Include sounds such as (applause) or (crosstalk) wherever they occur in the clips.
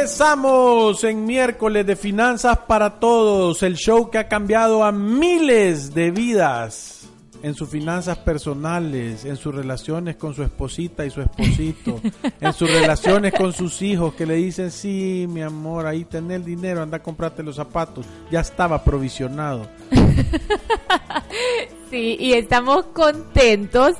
Empezamos en miércoles de Finanzas para Todos, el show que ha cambiado a miles de vidas en sus finanzas personales, en sus relaciones con su esposita y su esposito, (laughs) en sus relaciones con sus hijos que le dicen, sí, mi amor, ahí tenés el dinero, anda a comprarte los zapatos, ya estaba provisionado. (laughs) Sí, y estamos contentos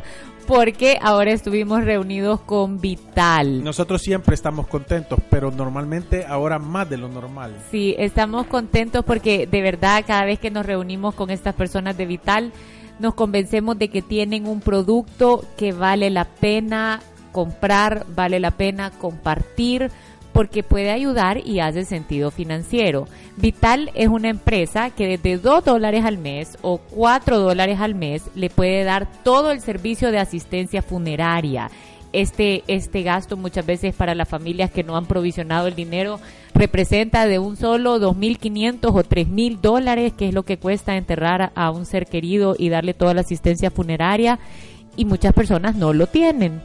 porque ahora estuvimos reunidos con Vital. Nosotros siempre estamos contentos, pero normalmente ahora más de lo normal. Sí, estamos contentos porque de verdad cada vez que nos reunimos con estas personas de Vital, nos convencemos de que tienen un producto que vale la pena comprar, vale la pena compartir porque puede ayudar y hace sentido financiero. Vital es una empresa que desde 2 dólares al mes o 4 dólares al mes le puede dar todo el servicio de asistencia funeraria. Este, este gasto muchas veces para las familias que no han provisionado el dinero representa de un solo 2.500 o 3.000 dólares, que es lo que cuesta enterrar a un ser querido y darle toda la asistencia funeraria y muchas personas no lo tienen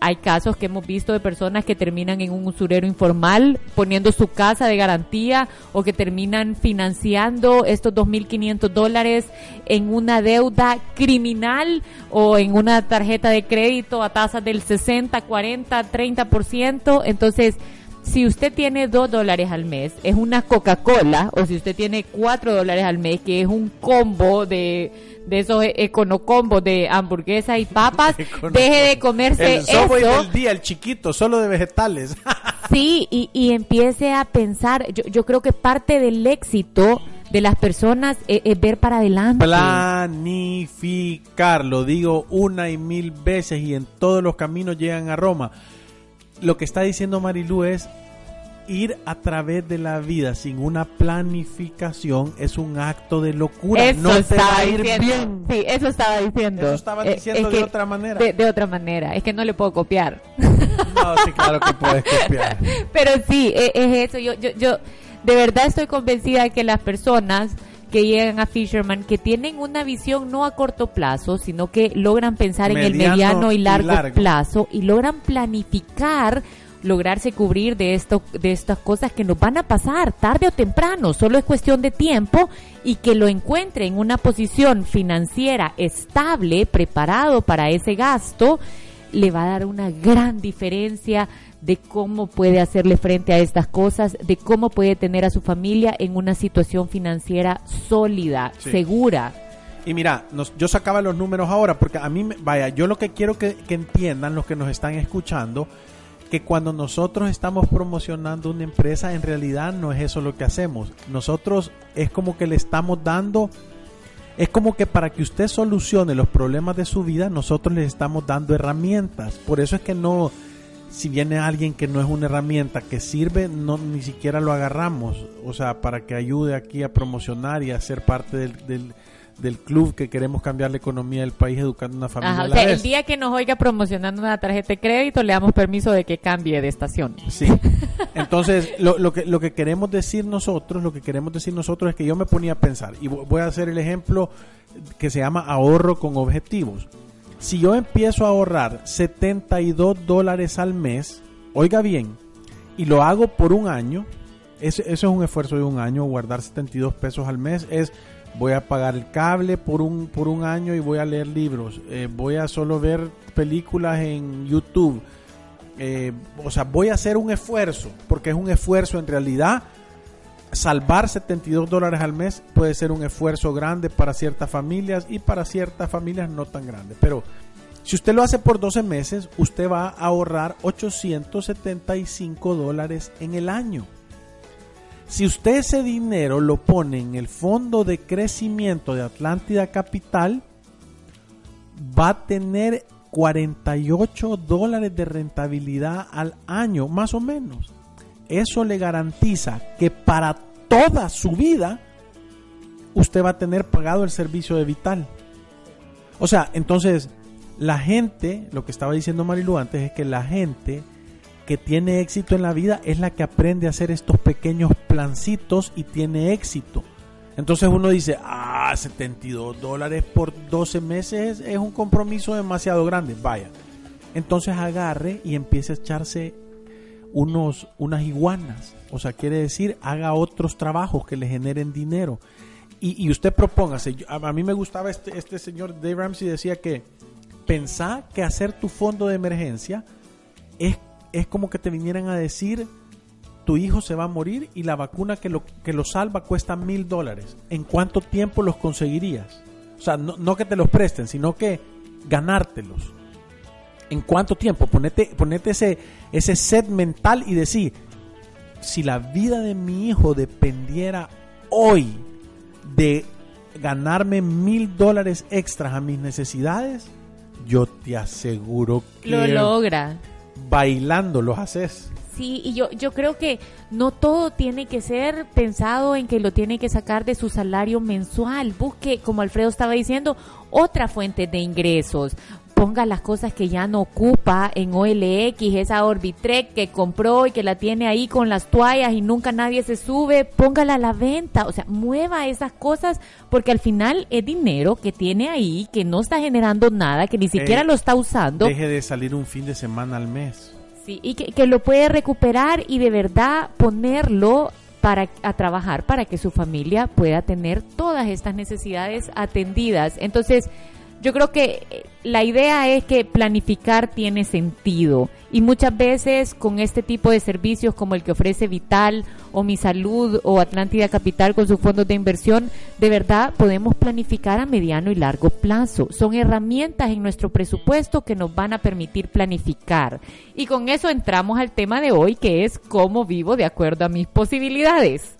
hay casos que hemos visto de personas que terminan en un usurero informal poniendo su casa de garantía o que terminan financiando estos 2.500 dólares en una deuda criminal o en una tarjeta de crédito a tasas del 60, 40, 30%. Entonces, si usted tiene 2 dólares al mes, es una Coca-Cola, o si usted tiene 4 dólares al mes, que es un combo de de esos e- econocombos de hamburguesa y papas, (laughs) deje de comerse el eso. del día, el chiquito, solo de vegetales. (laughs) sí, y, y, empiece a pensar, yo, yo creo que parte del éxito de las personas es, es, ver para adelante. Planificar, lo digo una y mil veces y en todos los caminos llegan a Roma. Lo que está diciendo Marilú es ir a través de la vida sin una planificación es un acto de locura. Eso no te va a ir diciendo. bien. Sí, eso estaba diciendo. Eso estaba Eh, diciendo es de que- otra manera. De, de otra manera. Es que no le puedo copiar. No, sí, claro que puedes copiar. (laughs) Pero sí, e- es, eso. Yo, yo, yo de verdad estoy convencida de que las personas que llegan a Fisherman, que tienen una visión no a corto plazo, sino que logran pensar en el Mediano y largo. plazo y logran planificar lograrse cubrir de esto de estas cosas que nos van a pasar tarde o temprano, solo es cuestión de tiempo y que lo encuentre en una posición financiera estable, preparado para ese gasto, le va a dar una gran diferencia de cómo puede hacerle frente a estas cosas, de cómo puede tener a su familia en una situación financiera sólida, Sí. segura. Y mira, nos- yo sacaba los números ahora porque a mí, me- vaya, yo lo que quiero que, que entiendan los que nos están escuchando, que cuando nosotros estamos promocionando una empresa, en realidad no es eso lo que hacemos. Nosotros es como que le estamos dando, es como que para que usted solucione los problemas de su vida, nosotros le estamos dando herramientas. Por eso es que no, si viene alguien que no es una herramienta que sirve, no ni siquiera lo agarramos. O sea, para que ayude aquí a promocionar y a ser parte del, del, del club que queremos cambiar la economía del país educando a una familia Ajá, a o sea, el día que nos oiga promocionando una tarjeta de crédito, le damos permiso de que cambie de estación. Sí. (laughs) Entonces, lo, lo, que, lo que queremos decir nosotros, lo que queremos decir nosotros es que yo me ponía a pensar, y vo- voy a hacer el ejemplo que se llama ahorro con objetivos. Si yo empiezo a ahorrar 72 dólares al mes, oiga bien, y lo hago por un año, eso, eso es un esfuerzo de un año, guardar 72 pesos al mes es voy a pagar el cable por un, por un año y voy a leer libros, eh, voy a solo ver películas en YouTube, eh, o sea, voy a hacer un esfuerzo, porque es un esfuerzo en realidad. Salvar 72 dólares al mes puede ser un esfuerzo grande para ciertas familias y para ciertas familias no tan grande. Pero Si usted lo hace por 12 meses, usted va a ahorrar 875 dólares en el año. Si usted ese dinero lo pone en el fondo de crecimiento de Atlántida Capital, va a tener 48 dólares de rentabilidad al año, más o menos. Eso le garantiza que para toda su vida usted va a tener pagado el servicio de Vital. O sea, entonces la gente, lo que estaba diciendo Marilu antes es que la gente que tiene éxito en la vida es la que aprende a hacer estos pequeños plancitos y tiene éxito. Entonces uno dice, ah, 72 dólares por 12 meses es un compromiso demasiado grande. Vaya. Entonces agarre y empiece a echarse unos, unas iguanas. O sea, quiere decir, haga otros trabajos que le generen dinero. Y, usted propóngase. A, mí me gustaba este, este señor Dave Ramsey decía que pensá que hacer tu fondo de emergencia es, es como que te vinieran a decir tu hijo se va a morir y la vacuna que lo, que lo salva cuesta mil dólares. ¿En cuánto tiempo los conseguirías? O sea, no, que te los presten, sino que ganártelos. ¿En cuánto tiempo? Ponete, ponete ese, ese set mental y decir, si la vida de mi hijo dependiera hoy de ganarme mil dólares extras a mis necesidades, yo te aseguro que... Lo logra. Bailando los haces. Sí, y yo, yo creo que no todo tiene que ser pensado en que lo tiene que sacar de su salario mensual. Busque, como Alfredo estaba diciendo, otra fuente de ingresos. Ponga las cosas que ya no ocupa en OLX, esa Orbitrek que compró y que la tiene ahí con las toallas y nunca nadie se sube, póngala a la venta. O sea, mueva esas cosas porque al final es dinero que tiene ahí, que no está generando nada, que ni siquiera lo está usando. Deje de salir un fin de semana al mes y que, lo puede recuperar y de verdad ponerlo para a trabajar para que su familia pueda tener todas estas necesidades atendidas. Entonces, yo creo que eh, la idea es que planificar tiene sentido y muchas veces con este tipo de servicios como el que ofrece Vital o Mi Salud o Atlántida Capital con sus fondos de inversión, de verdad podemos planificar a mediano y largo plazo. Son herramientas en nuestro presupuesto que nos van a permitir planificar. Y con eso entramos al tema de hoy que es cómo vivo de acuerdo a mis posibilidades.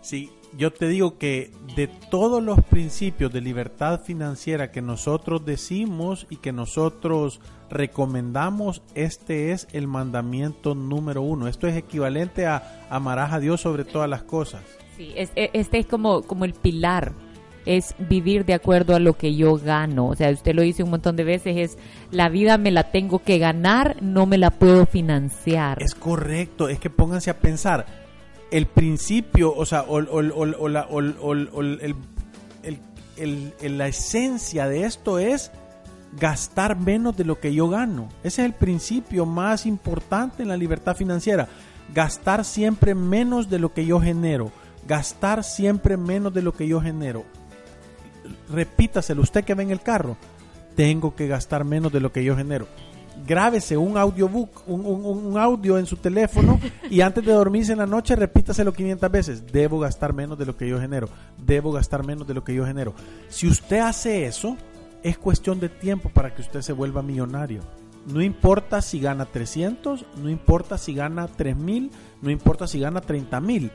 Sí, yo te digo que de todos los principios de libertad financiera que nosotros decimos y que nosotros recomendamos, este es el mandamiento número uno. Esto es equivalente a amarás a Dios sobre todas las cosas. Sí, e, este es como, como el pilar es vivir de acuerdo a lo que yo gano. O sea, usted lo dice un montón de veces, es la vida me la tengo que ganar, no me la puedo financiar. Es correcto, es que pónganse a pensar, el principio, o sea, o, la, la esencia de esto es gastar menos de lo que yo gano. Ese es el principio más importante en la libertad financiera. Gastar siempre menos de lo que yo genero. Gastar siempre menos de lo que yo genero. Repítaselo, usted que ve en el carro. Tengo que gastar menos de lo que yo genero grábese un audiobook, un, audio en su teléfono y antes de dormirse en la noche repítaselo 500 veces. Debo gastar menos de lo que yo genero. Debo gastar menos de lo que yo genero. Si usted hace eso, es cuestión de tiempo para que usted se vuelva millonario. No importa si gana 300, no importa si gana 3000, no importa si gana 30 mil.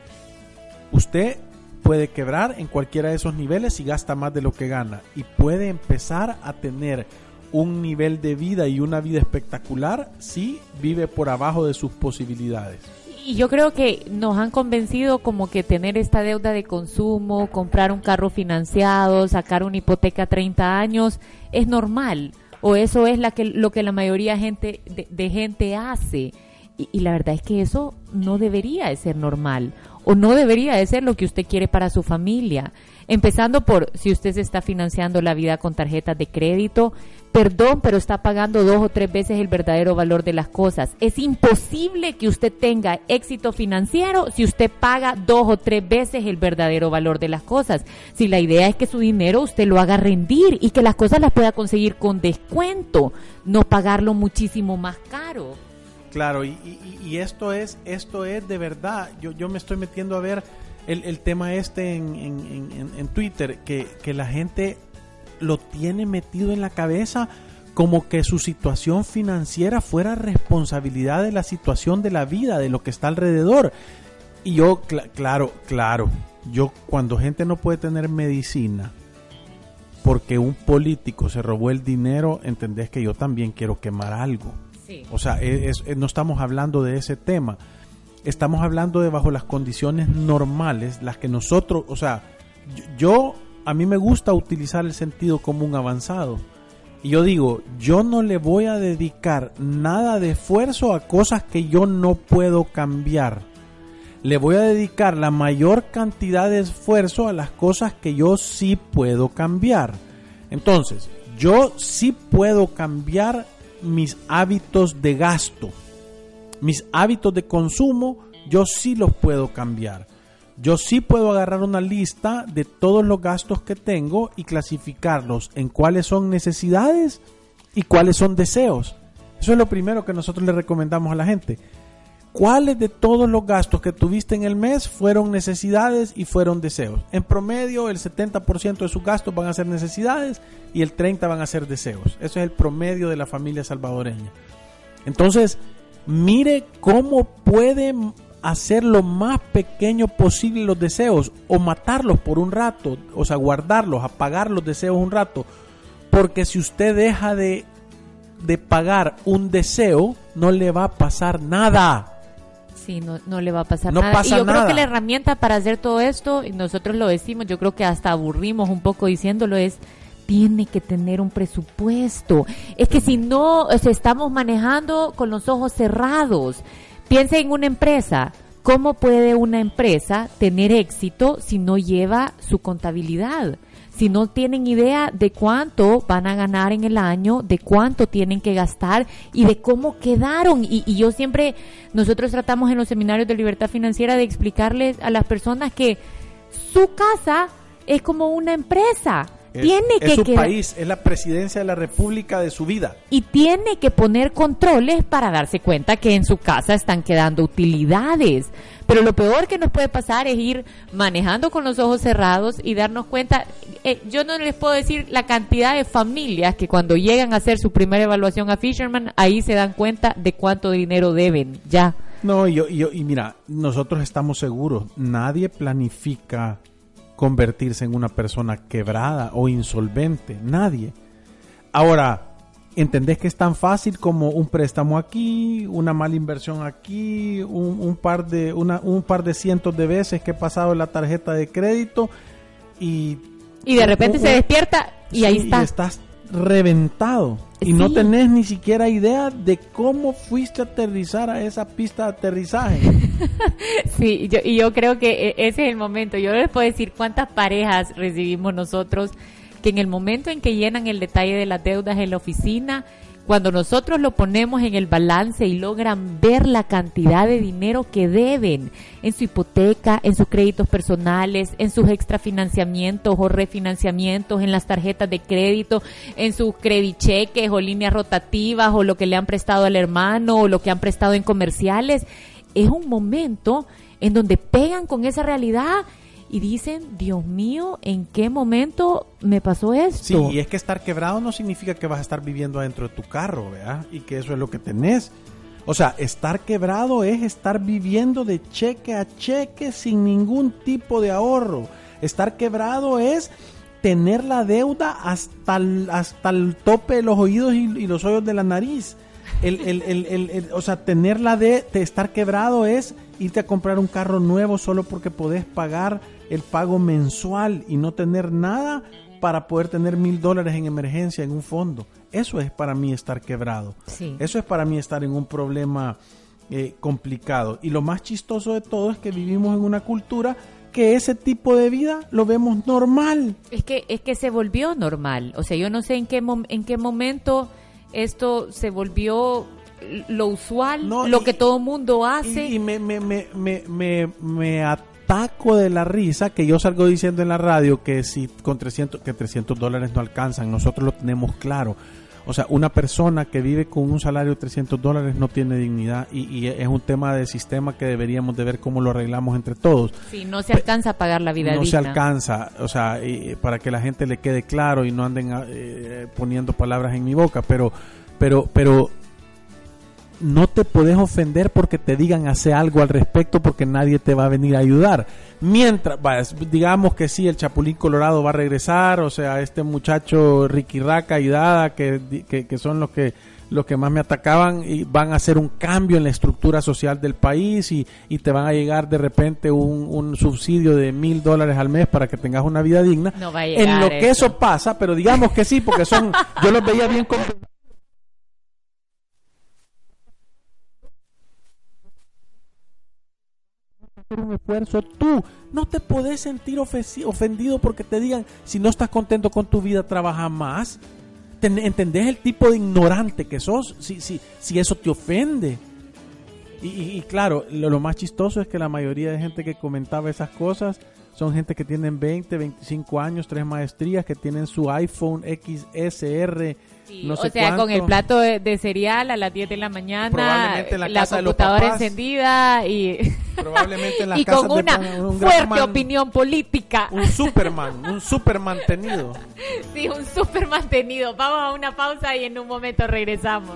Usted puede quebrar en cualquiera de esos niveles y gasta más de lo que gana. Y puede empezar a tener un nivel de vida y una vida espectacular si vive por abajo de sus posibilidades. Y yo creo que nos han convencido como que tener esta deuda de consumo, comprar un carro financiado, sacar una hipoteca a 30 años, es normal. O eso es la que, lo que la mayoría de, gente hace. Y, y, la verdad es que eso no debería de ser normal. O no debería de ser lo que usted quiere para su familia. Empezando por si usted se está financiando la vida con tarjetas de crédito, perdón, pero está pagando dos o tres veces el verdadero valor de las cosas. Es imposible que usted tenga éxito financiero si usted paga dos o tres veces el verdadero valor de las cosas. Si la idea es que su dinero usted lo haga rendir y que las cosas las pueda conseguir con descuento, no pagarlo muchísimo más caro. Claro, y, esto es esto es de verdad. Yo, yo me estoy metiendo a ver el, tema este en, Twitter, que la gente lo tiene metido en la cabeza como que su situación financiera fuera responsabilidad de la situación de la vida, de lo que está alrededor. Y yo, claro, claro, yo cuando gente no puede tener medicina porque un político se robó el dinero, entendés que yo también quiero quemar algo. O sea, no estamos hablando de ese tema. Estamos hablando de bajo las condiciones normales, las que nosotros, o sea, yo, a mí me gusta utilizar el sentido común avanzado. Y yo digo, yo no le voy a dedicar nada de esfuerzo a cosas que yo no puedo cambiar. Le voy a dedicar la mayor cantidad de esfuerzo a las cosas que yo sí puedo cambiar. Entonces, yo sí puedo cambiar mis hábitos de gasto. Mis hábitos de consumo, yo sí los puedo cambiar. Yo sí puedo agarrar una lista de todos los gastos que tengo y clasificarlos en cuáles son necesidades y cuáles son deseos. Eso es lo primero que nosotros le recomendamos a la gente. ¿Cuáles de todos los gastos que tuviste en el mes fueron necesidades y fueron deseos? En promedio, el 70% de sus gastos van a ser necesidades y el 30% van a ser deseos. Eso es el promedio de la familia salvadoreña. Entonces, mire cómo puede hacer lo más pequeño posible los deseos o matarlos por un rato, o sea, guardarlos, apagar los deseos un rato. Porque si usted deja de, de pagar un deseo, no le va a pasar nada Sí, no, no le va a pasar nada. y yo creo que la herramienta para hacer todo esto, y nosotros lo decimos, yo creo que hasta aburrimos un poco diciéndolo, es tiene que tener un presupuesto. Es que si no, estamos manejando con los ojos cerrados. Piensa en una empresa. ¿Cómo puede una empresa tener éxito si no lleva su contabilidad? si no tienen idea de cuánto van a ganar en el año, de cuánto tienen que gastar y de cómo quedaron. Y, yo siempre, nosotros tratamos en los seminarios de libertad financiera de explicarles a las personas que su casa es como una empresa. Tiene es su país, es la presidencia de la República de su vida. Y tiene que poner controles para darse cuenta que en su casa están quedando utilidades. Pero lo peor que nos puede pasar es ir manejando con los ojos cerrados y darnos cuenta. Eh, yo no les puedo decir la cantidad de familias que cuando llegan a hacer su primera evaluación a Fisherman, ahí se dan cuenta de cuánto dinero deben ya. No, y, yo, y mira, nosotros estamos seguros, nadie planifica convertirse en una persona quebrada o insolvente, nadie. Ahora, entendés que es tan fácil como un préstamo aquí, una mala inversión aquí, un, par de una, un par de cientos de veces que he pasado la tarjeta de crédito y y de repente se despierta y ahí está. Y estás reventado y no tenés ni siquiera idea de cómo fuiste a aterrizar a esa pista de aterrizaje. (laughs) sí, yo, y yo creo que e, ese es el momento. Yo les puedo decir cuántas parejas recibimos nosotros que en el momento en que llenan el detalle de las deudas en la oficina, cuando nosotros lo ponemos en el balance y logran ver la cantidad de dinero que deben en su hipoteca, en sus créditos personales, en sus extrafinanciamientos o refinanciamientos, en las tarjetas de crédito, en sus credicheques o líneas rotativas o lo que le han prestado al hermano o lo que han prestado en comerciales, es un momento en donde pegan con esa realidad y dicen, Dios mío, ¿en qué momento me pasó esto? Sí, y es que estar quebrado no significa que vas a estar viviendo adentro de tu carro, ¿verdad? Y que eso es lo que tenés. O sea, estar quebrado es estar viviendo de cheque a cheque sin ningún tipo de ahorro. Estar quebrado es tener la deuda hasta el, hasta el tope de los oídos y, los hoyos de la nariz. El, el, el, o sea, tener la de, de estar quebrado es irte a comprar un carro nuevo solo porque podés pagar el pago mensual y no tener nada para poder tener mil dólares en emergencia en un fondo. Eso es para mí estar quebrado. Eso es para mí estar en un problema eh, complicado. Y lo más chistoso de todo es que vivimos en una cultura que ese tipo de vida lo vemos normal. Es que es que se volvió normal. O sea, yo no sé en qué en qué momento esto se volvió lo usual, lo que todo mundo hace. Y, me, me, me, me, me, ataco de la risa que yo salgo diciendo en la radio que si con 300, que 300 dólares no alcanzan, nosotros lo tenemos claro. O sea, una persona que vive con un salario de 300 dólares no tiene dignidad y, y es un tema de sistema que deberíamos de ver cómo lo arreglamos entre todos. Sí, no se alcanza a pagar la vida no digna. se alcanza, o sea, y para que la gente le quede claro y no anden eh, poniendo palabras en mi boca, pero, pero, pero no te puedes ofender porque te digan hacer algo al respecto porque nadie te va a venir a ayudar. Mientras, digamos que sí, el Chapulín Colorado va a regresar, o sea, este muchacho Ricky Raca y Dada, que, que, que son los que los que más me atacaban y van a hacer un cambio en la estructura social del país y, y te van a llegar de repente un, un subsidio de mil dólares al mes para que tengas una vida digna. No va a llegar en lo que eso. pasa, pero digamos que sí, porque son, yo los veía bien un esfuerzo tú no te podés sentir ofendido porque te digan si no estás contento con tu vida trabaja más Ten- ¿entendés el tipo de ignorante que sos? si, si, si eso te ofende y claro, lo, lo más chistoso es que la mayoría de gente que comentaba esas cosas son gente que tienen 20, 25 años, tres maestrías, que tienen su iPhone XSR, Sí, no o sea, con el plato de, de cereal a las 10 de la mañana, Probablemente en la la, casa de los computadora papás. encendida y, (laughs) Probablemente en las y casas con una pan- un gran fuerte man- opinión política. Un Superman, un super mantenido. (laughs) Sí, un súper mantenido. Vamos a una pausa y en un momento regresamos.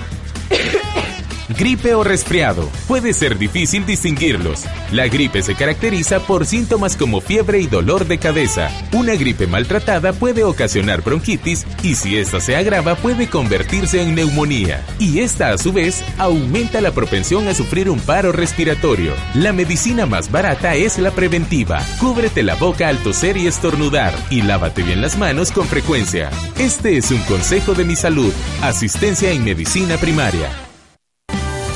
Gripe o resfriado. Puede ser difícil distinguirlos. La gripe se caracteriza por síntomas como fiebre y dolor de cabeza. Una gripe maltratada puede ocasionar bronquitis y si esta se agrava puede convertirse en neumonía. Y esta a su vez aumenta la propensión a sufrir un paro respiratorio. La medicina más barata es la preventiva. Cúbrete la boca al toser y estornudar y lávate bien las manos con frecuencia. Este es un consejo de mi salud. Asistencia en medicina primaria.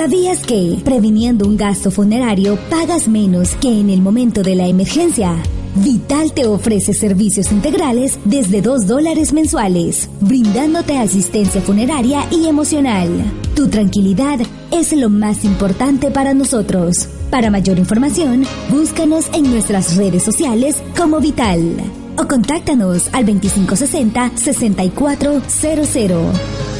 ¿Sabías que, previniendo un gasto funerario, pagas menos que en el momento de la emergencia? Vital te ofrece servicios integrales desde 2 dólares mensuales, brindándote asistencia funeraria y emocional. Tu tranquilidad es lo más importante para nosotros. Para mayor información, búscanos en nuestras redes sociales como Vital o contáctanos al 2560-6400.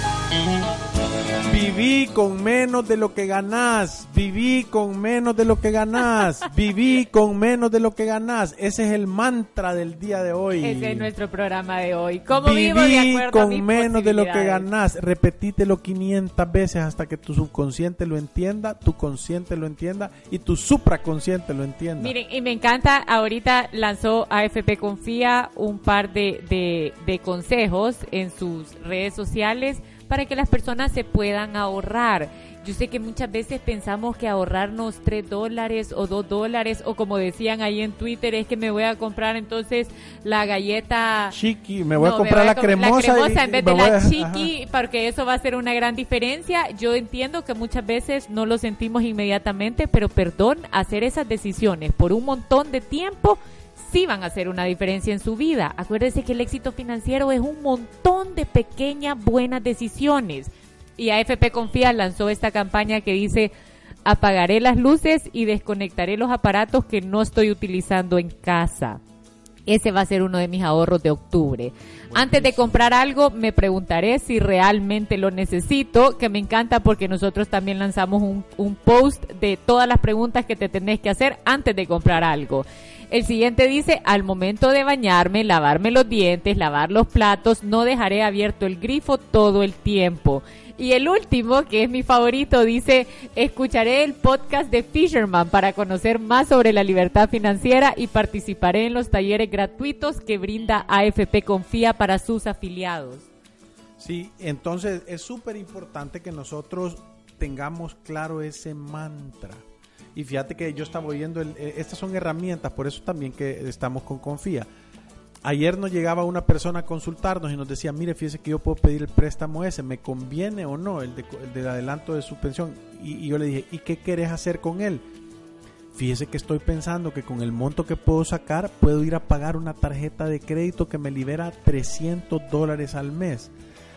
Viví con menos de lo que ganás. Viví con menos de lo que ganás. (laughs) Viví con menos de lo que ganás. Ese es el mantra del día de hoy. Ese es nuestro programa de hoy. ¿Cómo vivo de Viví acuerdo a con mis menos de lo que ganás. Repetítelo 500 veces hasta que tu subconsciente lo entienda, tu consciente lo entienda y tu supraconsciente lo entienda. Miren, y me encanta, ahorita lanzó AFP Confía un par de, de, de consejos en sus redes sociales para que las personas se puedan ahorrar. Yo sé que muchas veces pensamos que ahorrarnos 3 dólares o 2 dólares, o como decían ahí en Twitter, es que me voy a comprar entonces la galleta Chiqui, me voy no, a comprar la, com- cremosa, y- en vez de la a- chiqui, porque eso va a ser una gran diferencia. Yo entiendo que muchas veces no lo sentimos inmediatamente, pero perdón, hacer esas decisiones por un montón de tiempo sí van a hacer una diferencia en su vida. Acuérdese que el éxito financiero es un montón de pequeñas buenas decisiones. Y AFP Confía lanzó esta campaña que dice apagaré las luces y desconectaré los aparatos que no estoy utilizando en casa. ese va a ser uno de mis ahorros de octubre. Antes de comprar algo, me preguntaré si realmente lo necesito, que me encanta porque nosotros también lanzamos un, un post de todas las preguntas que te tenés que hacer antes de comprar algo. El siguiente dice, al momento de bañarme, lavarme los dientes, lavar los platos, no dejaré abierto el grifo todo el tiempo. Y el último, que es mi favorito, dice, escucharé el podcast de Fisherman para conocer más sobre la libertad financiera y participaré en los talleres gratuitos que brinda AFP Confía para sus afiliados. Sí, entonces es súper importante que nosotros tengamos claro ese mantra. Y fíjate que yo estaba oyendo, el, eh, estas son herramientas, por eso también que estamos con Confía. Ayer nos llegaba una persona a consultarnos y nos decía, mire, fíjese que yo puedo pedir el préstamo ese, ¿me conviene o no el, de, el del adelanto de su pensión? Y, yo le dije, ¿y qué querés hacer con él? Fíjese que estoy pensando que con el monto que puedo sacar puedo ir a pagar una tarjeta de crédito que me libera 300 dólares al mes.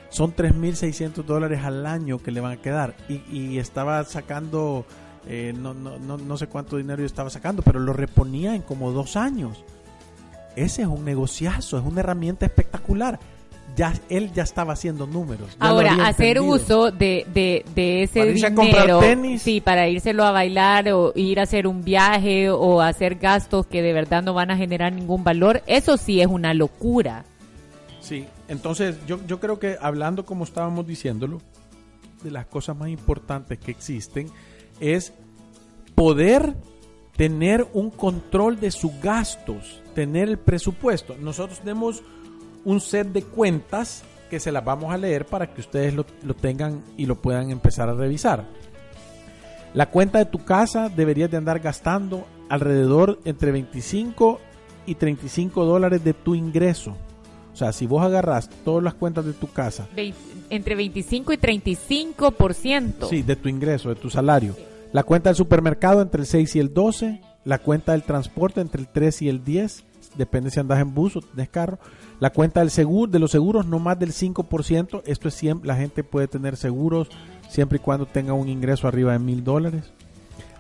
Son 3.600 dólares al año que le van a quedar. Y estaba sacando, eh, no, no, no, no sé cuánto dinero yo estaba sacando, pero lo reponía en como dos años. Ese es un negociazo, es una herramienta espectacular. Ya, él ya estaba haciendo números. Ahora, hacer uso de, de, de ese Para dinero, tenis. sí, para írselo a bailar o ir a hacer un viaje o hacer gastos que de verdad no van a generar ningún valor, eso sí es una locura. Sí, entonces yo, yo creo que hablando como estábamos diciéndolo, de las cosas más importantes que existen es poder tener un control de sus gastos, tener el presupuesto. Nosotros tenemos un set de cuentas que se las vamos a leer para que ustedes lo, lo tengan y lo puedan empezar a revisar. La cuenta de tu casa deberías de andar gastando alrededor entre 25 y 35 dólares de tu ingreso. O sea, si vos agarras todas las cuentas de tu casa, entre 25 y 35%. sí, de tu ingreso, de tu salario, la cuenta del supermercado entre el 6 y el 12, la cuenta del transporte entre el 3 y el 10, depende si andas en bus o tenés carro, la cuenta del seguro, de los seguros no más del 5%, esto es siempre, la gente puede tener seguros siempre y cuando tenga un ingreso arriba de mil dólares.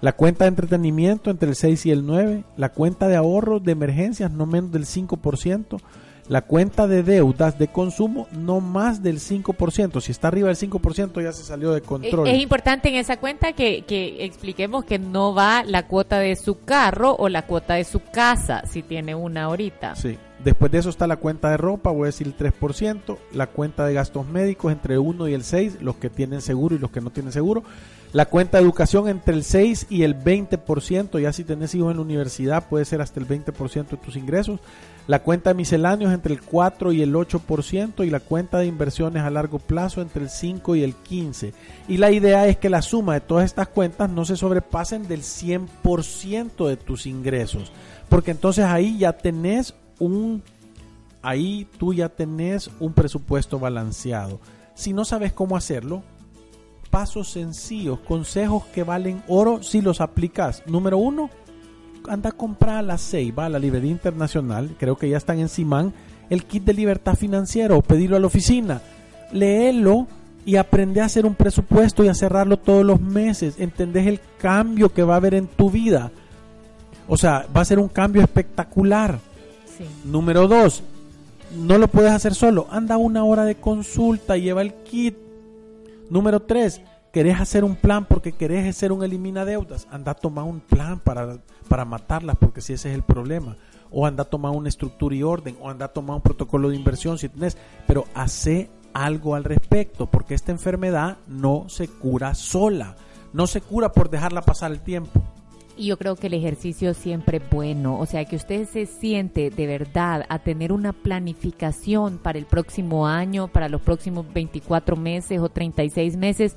La cuenta de entretenimiento entre el 6 y el 9, la cuenta de ahorros de emergencias no menos del 5%, la cuenta de deudas de consumo no más del 5%. Si está arriba del 5% ya se salió de control. Es importante en esa cuenta que, que expliquemos que no va la cuota de su carro o la cuota de su casa, si tiene una ahorita. Sí. Después de eso está la cuenta de ropa, voy a decir el 3%, la cuenta de gastos médicos entre el 1 y el 6, los que tienen seguro y los que no tienen seguro, la cuenta de educación entre el 6 y el 20%, ya si tenés hijos en la universidad puede ser hasta el 20% de tus ingresos, la cuenta de misceláneos entre el 4 y el 8% y la cuenta de inversiones a largo plazo entre el 5 y el 15%. Y la idea es que la suma de todas estas cuentas no se sobrepasen del 100% de tus ingresos, porque entonces ahí ya tenés un ahí tú ya tenés un presupuesto balanceado. Si no sabes cómo hacerlo, pasos sencillos, consejos que valen oro si los aplicas. Número uno, anda a comprar a 6, va a la librería internacional, creo que ya están en Simán, el kit de libertad financiera o pedirlo a la oficina. Léelo y aprende a hacer un presupuesto y a cerrarlo todos los meses. Entendés el cambio que va a haber en tu vida. O sea, va a ser un cambio espectacular. Número dos, no lo puedes hacer solo. Anda una hora de consulta, lleva el kit. Número tres, querés hacer un plan porque querés hacer un elimina deudas. Anda a tomar un plan para, para matarlas porque si ese es el problema. O anda a tomar una estructura y orden. O anda a tomar un protocolo de inversión si tenés. Pero hace algo al respecto porque esta enfermedad no se cura sola. No se cura por dejarla pasar el tiempo. Y yo creo que el ejercicio siempre es bueno, o sea, que usted se siente de verdad a tener una planificación para el próximo año, para los próximos 24 meses o 36 meses.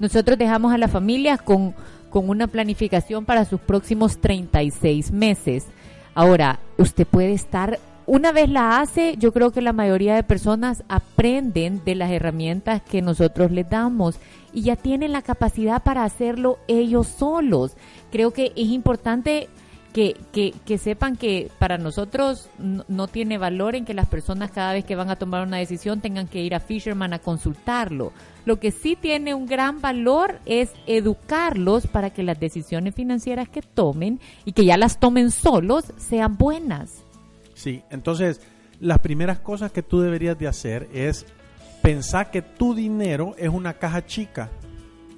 Nosotros dejamos a las familias con, con una planificación para sus próximos 36 meses. Ahora, usted puede estar, una vez la hace, yo creo que la mayoría de personas aprenden de las herramientas que nosotros les damos y ya tienen la capacidad para hacerlo ellos solos. Creo que es importante que, que, que sepan que para nosotros no, no tiene valor en que las personas cada vez que van a tomar una decisión tengan que ir a Fisherman a consultarlo. Lo que sí tiene un gran valor es educarlos para que las decisiones financieras que tomen y que ya las tomen solos sean buenas. Sí, entonces las primeras cosas que tú deberías de hacer es pensar que tu dinero es una caja chica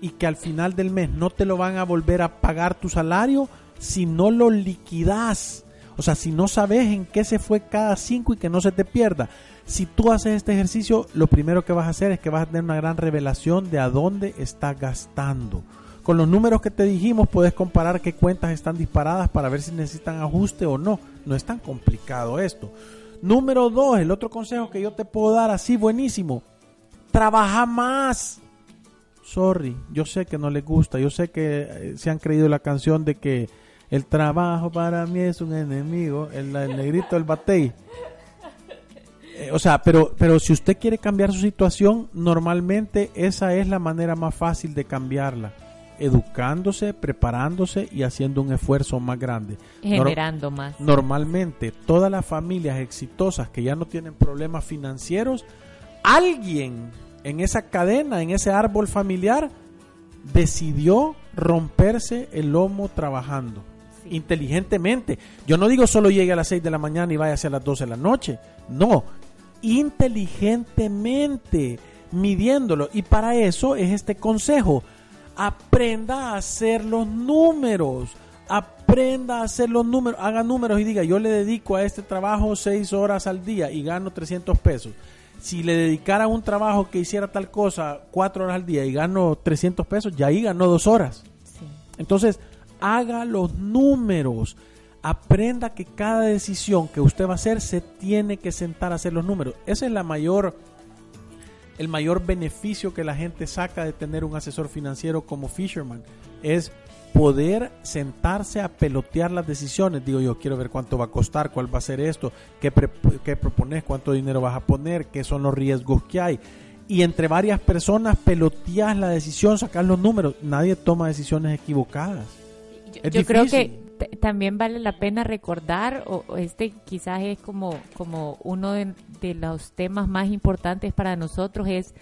y que al final del mes no te lo van a volver a pagar tu salario si no lo liquidas. O sea, si no sabes en qué se fue cada cinco y que no se te pierda. Si tú haces este ejercicio, lo primero que vas a hacer es que vas a tener una gran revelación de a dónde estás gastando. Con los números que te dijimos, puedes comparar qué cuentas están disparadas para ver si necesitan ajuste o no. No es tan complicado esto. Número dos, el otro consejo que yo te puedo dar así buenísimo. Trabaja más. Sorry, yo sé que no les gusta, yo sé que eh, se han creído la canción de que el trabajo para mí es un enemigo, el, el negrito del batey. Eh, o sea, pero, pero si usted quiere cambiar su situación, normalmente esa es la manera más fácil de cambiarla. Educándose, preparándose y haciendo un esfuerzo más grande. Generando más. Normalmente, todas las familias exitosas que ya no tienen problemas financieros, alguien en esa cadena, en ese árbol familiar, decidió romperse el lomo trabajando inteligentemente. Yo no digo solo llegue a las 6 de la mañana y vaya hacia las 12 de la noche. No, inteligentemente, midiéndolo. Y para eso es este consejo. Aprenda a hacer los números. Aprenda a hacer los números. Haga números y diga, yo le dedico a este trabajo 6 horas al día y gano 300 pesos. Si le dedicara un trabajo que hiciera tal cosa 4 horas al día y gano 300 pesos, ya ahí ganó 2 horas. Entonces, haga los números. Aprenda que cada decisión que usted va a hacer se tiene que sentar a hacer los números. Ese es la mayor el mayor beneficio que la gente saca de tener un asesor financiero como Fisherman es poder sentarse a pelotear las decisiones. Digo yo, quiero ver cuánto va a costar, cuál va a ser esto, qué, qué propones, cuánto dinero vas a poner, qué son los riesgos que hay. Y entre varias personas peloteas la decisión, sacas los números. Nadie toma decisiones equivocadas. Yo, creo que también vale la pena recordar, o, este quizás es como, como uno de, de los temas más importantes para nosotros, es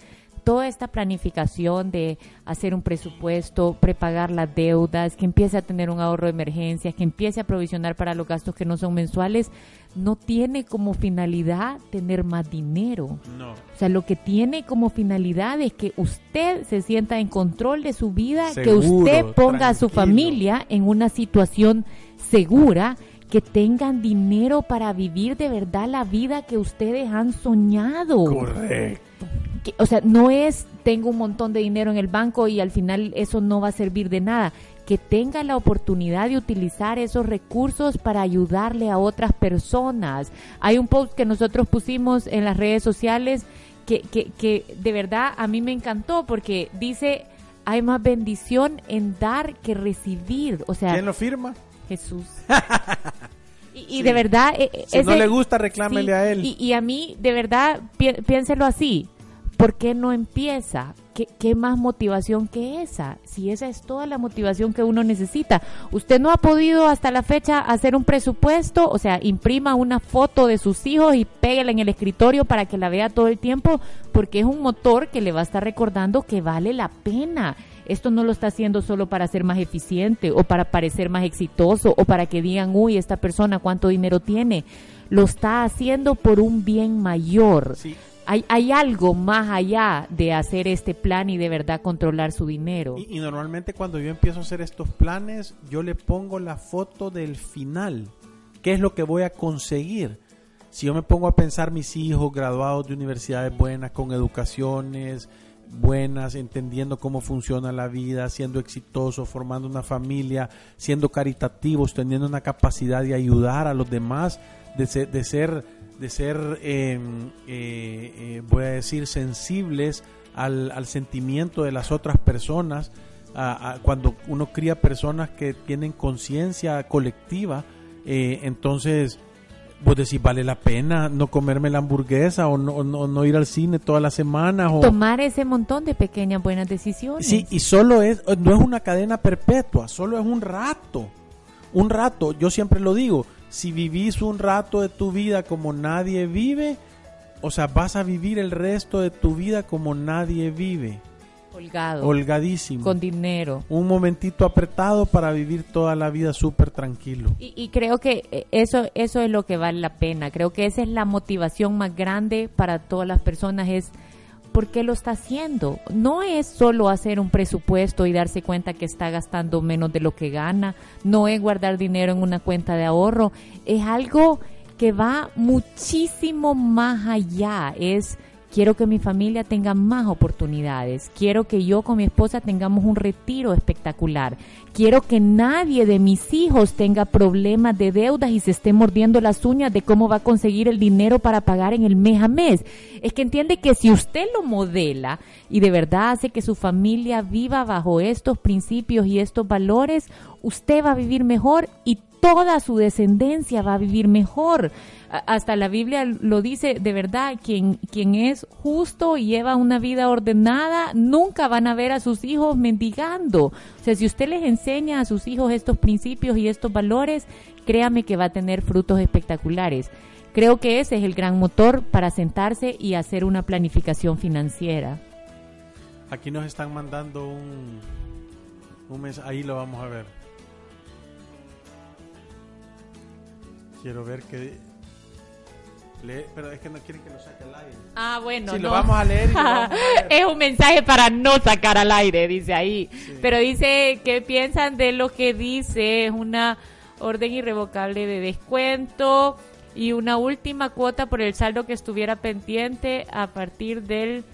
toda esta planificación de hacer un presupuesto, prepagar las deudas, que empiece a tener un ahorro de emergencia, que empiece a provisionar para los gastos que no son mensuales, no tiene como finalidad tener más dinero. No. O sea, lo que tiene como finalidad es que usted se sienta en control de su vida, que usted ponga a su familia en una situación segura que tengan dinero para vivir de verdad la vida que ustedes han soñado. Correcto o sea, no es tengo un montón de dinero en el banco y al final eso no va a servir de nada. Que tenga la oportunidad de utilizar esos recursos para ayudarle a otras personas. Hay un post que nosotros pusimos en las redes sociales que, que, que de verdad a mí me encantó porque dice, hay más bendición en dar que recibir. O sea, ¿quién lo firma? Jesús. (laughs) y, de verdad... Eh, si no le gusta, reclámele a él. Y, y, a mí, de verdad, piénselo así. ¿Por qué no empieza? ¿Qué, más motivación que esa? Si esa es toda la motivación que uno necesita. Usted no ha podido hasta la fecha hacer un presupuesto, o sea, imprima una foto de sus hijos y pégala en el escritorio para que la vea todo el tiempo, porque es un motor que le va a estar recordando que vale la pena. Esto no lo está haciendo solo para ser más eficiente o para parecer más exitoso o para que digan, uy, esta persona cuánto dinero tiene. Lo está haciendo por un bien mayor. Sí hay, algo más allá de hacer este plan y de verdad controlar su dinero. Y, normalmente cuando yo empiezo a hacer estos planes, yo le pongo la foto del final. ¿Qué es lo que voy a conseguir? Si yo me pongo a pensar mis hijos graduados de universidades buenas, con educaciones buenas, entendiendo cómo funciona la vida, siendo exitosos, formando una familia, siendo caritativos, teniendo una capacidad de ayudar a los demás, de de ser de ser, em, eh, eh, voy a decir, sensibles al, al, sentimiento de las otras personas. cuando uno cría personas que tienen conciencia colectiva, eh, entonces vos decís, vale la pena no comerme la hamburguesa o no, no, ir al cine todas las semanas. O... Tomar ese montón de pequeñas buenas decisiones. Sí, y solo es, no es una cadena perpetua, solo es un rato. Un rato, yo siempre lo digo, si vivís un rato de tu vida como nadie vive, o sea, vas a vivir el resto de tu vida como nadie vive. Holgado. holgadísimo. Con dinero. un momentito apretado para vivir toda la vida súper tranquilo. Y, y creo que eh, eso, eso es lo que vale la pena. Creo que esa es la motivación más grande para todas las personas. Es por qué lo está haciendo. No es solo hacer un presupuesto y darse cuenta que está gastando menos de lo que gana. No es guardar dinero en una cuenta de ahorro. Es algo que va muchísimo más allá. Es quiero que mi familia tenga más oportunidades. Quiero que yo con mi esposa tengamos un retiro espectacular. Quiero que nadie de mis hijos tenga problemas de deudas y se esté mordiendo las uñas de cómo va a conseguir el dinero para pagar en el mes a mes. Es que entiende que si usted lo modela y de verdad hace que su familia viva bajo estos principios y estos valores, usted va a vivir mejor y toda su descendencia va a vivir mejor. Hasta la Biblia lo dice, de verdad, quien, quien es justo y lleva una vida ordenada, nunca van a ver a sus hijos mendigando. O sea, si usted les enseña a sus hijos estos principios y estos valores, créame que va a tener frutos espectaculares. Creo que ese es el gran motor para sentarse y hacer una planificación financiera. Aquí nos están mandando un, un mensaje, ahí lo vamos a ver. Quiero ver que... lee- pero es que no quieren que lo saque al aire. Ah, bueno. Sí, lo vamos a leer y lo vamos a leer. (laughs) es un mensaje para no sacar al aire, dice ahí. Pero dice, ¿qué piensan de lo que dice? Es una orden irrevocable de descuento y una última cuota por el saldo que estuviera pendiente a partir del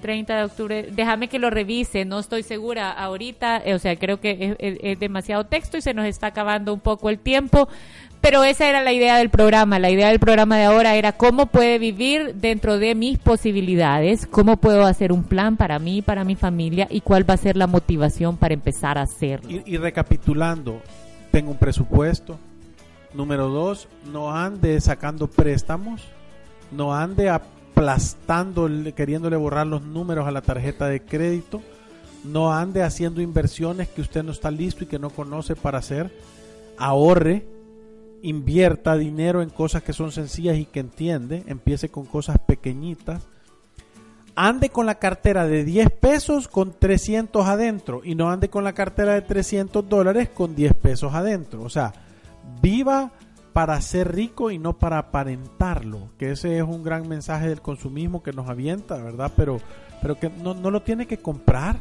30 de octubre. Déjame que lo revise, no estoy segura ahorita. O sea, creo que es, es- es demasiado texto y se nos está acabando un poco el tiempo. Pero esa era la idea del programa. La idea del programa de ahora era cómo puede vivir dentro de mis posibilidades, cómo puedo hacer un plan para mí, para mi familia y cuál va a ser la motivación para empezar a hacerlo. Y, y recapitulando, tengo un presupuesto. Número dos, no ande sacando préstamos, no ande aplastando, queriéndole borrar los números a la tarjeta de crédito, no ande haciendo inversiones que usted no está listo y que no conoce para hacer. Ahorre, invierta dinero en cosas que son sencillas y que entiende, empiece con cosas pequeñitas ande con la cartera de 10 pesos con 300 adentro y no ande con la cartera de 300 dólares con 10 pesos adentro. O sea, viva para ser rico y no para aparentarlo, que ese es un gran mensaje del consumismo que nos avienta, ¿verdad? Pero, pero que no, no lo tiene que comprar,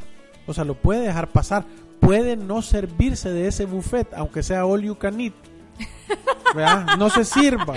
o sea, lo puede dejar pasar, puede no servirse de ese buffet, aunque sea all you can eat, ¿verdad? No se sirva.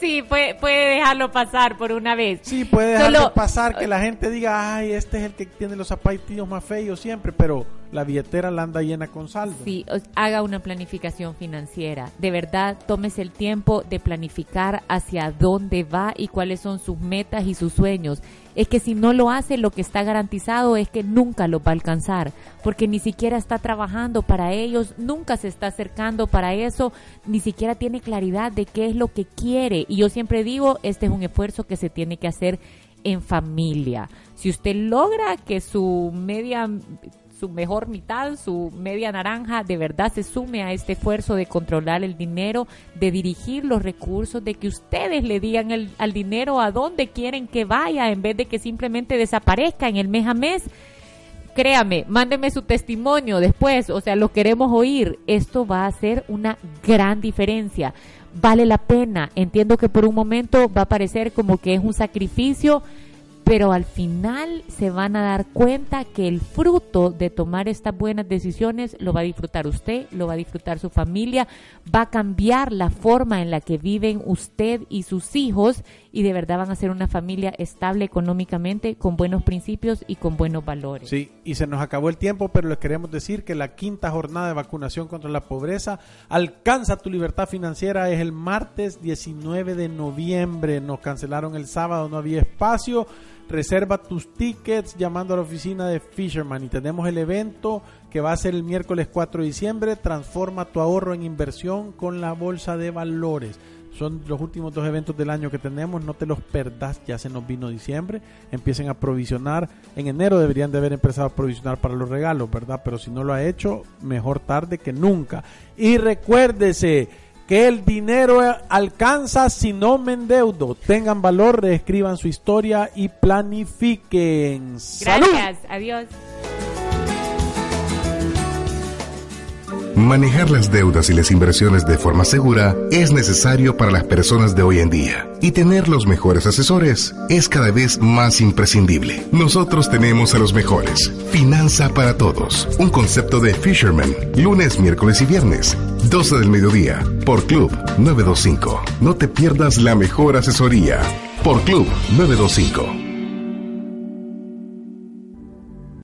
Sí, puede, puede dejarlo pasar por una vez. Sí, puede dejar Solo- de pasar que la gente diga, ay, este es el que tiene los zapatillos más feos siempre, pero la billetera la anda llena con saldo. Sí, haga una planificación financiera. De verdad, tómese el tiempo de planificar hacia dónde va y cuáles son sus metas y sus sueños. Es que si no lo hace, lo que está garantizado es que nunca lo va a alcanzar, porque ni siquiera está trabajando para ellos, nunca se está acercando para eso, ni siquiera tiene claridad de qué es lo que quiere. Y yo siempre digo, este es un esfuerzo que se tiene que hacer en familia. Si usted logra que su media su mejor mitad, su media naranja, de verdad se sume a este esfuerzo de controlar el dinero, de dirigir los recursos, de que ustedes le digan el- al dinero a dónde quieren que vaya en vez de que simplemente desaparezca en el mes a mes. Créame, mándeme su testimonio después, o sea, lo queremos oír. Esto va a hacer una gran diferencia. Vale la pena. Entiendo que por un momento va a parecer como que es un sacrificio, pero al final se van a dar cuenta que el fruto de tomar estas buenas decisiones lo va a disfrutar usted, lo va a disfrutar su familia, va a cambiar la forma en la que viven usted y sus hijos y de verdad van a ser una familia estable económicamente, con buenos principios y con buenos valores. Sí, y se nos acabó el tiempo, pero les queremos decir que la quinta jornada de vacunación contra la pobreza alcanza tu libertad financiera es el martes 19 de noviembre. Nos cancelaron el sábado, no había espacio. Reserva tus tickets llamando a la oficina de Fisherman y tenemos el evento que va a ser el miércoles 4 de diciembre. Transforma tu ahorro en inversión con la bolsa de valores. Son los últimos dos eventos del año que tenemos, no te los perdás, ya se nos vino diciembre, empiecen a provisionar, en enero deberían de haber empezado a provisionar para los regalos, ¿verdad? Pero si no lo ha hecho, mejor tarde que nunca. Y recuérdese que el dinero alcanza si no me endeudo. Tengan valor, reescriban su historia y planifiquen. Gracias, adiós. Manejar las deudas y las inversiones de forma segura es necesario para las personas de hoy en día y tener los mejores asesores es cada vez más imprescindible. Nosotros tenemos a los mejores. Finanza para todos. Un concepto de Fisherman. Lunes, miércoles y viernes. 12 del mediodía. Por Club 925. No te pierdas la mejor asesoría. Por Club 925.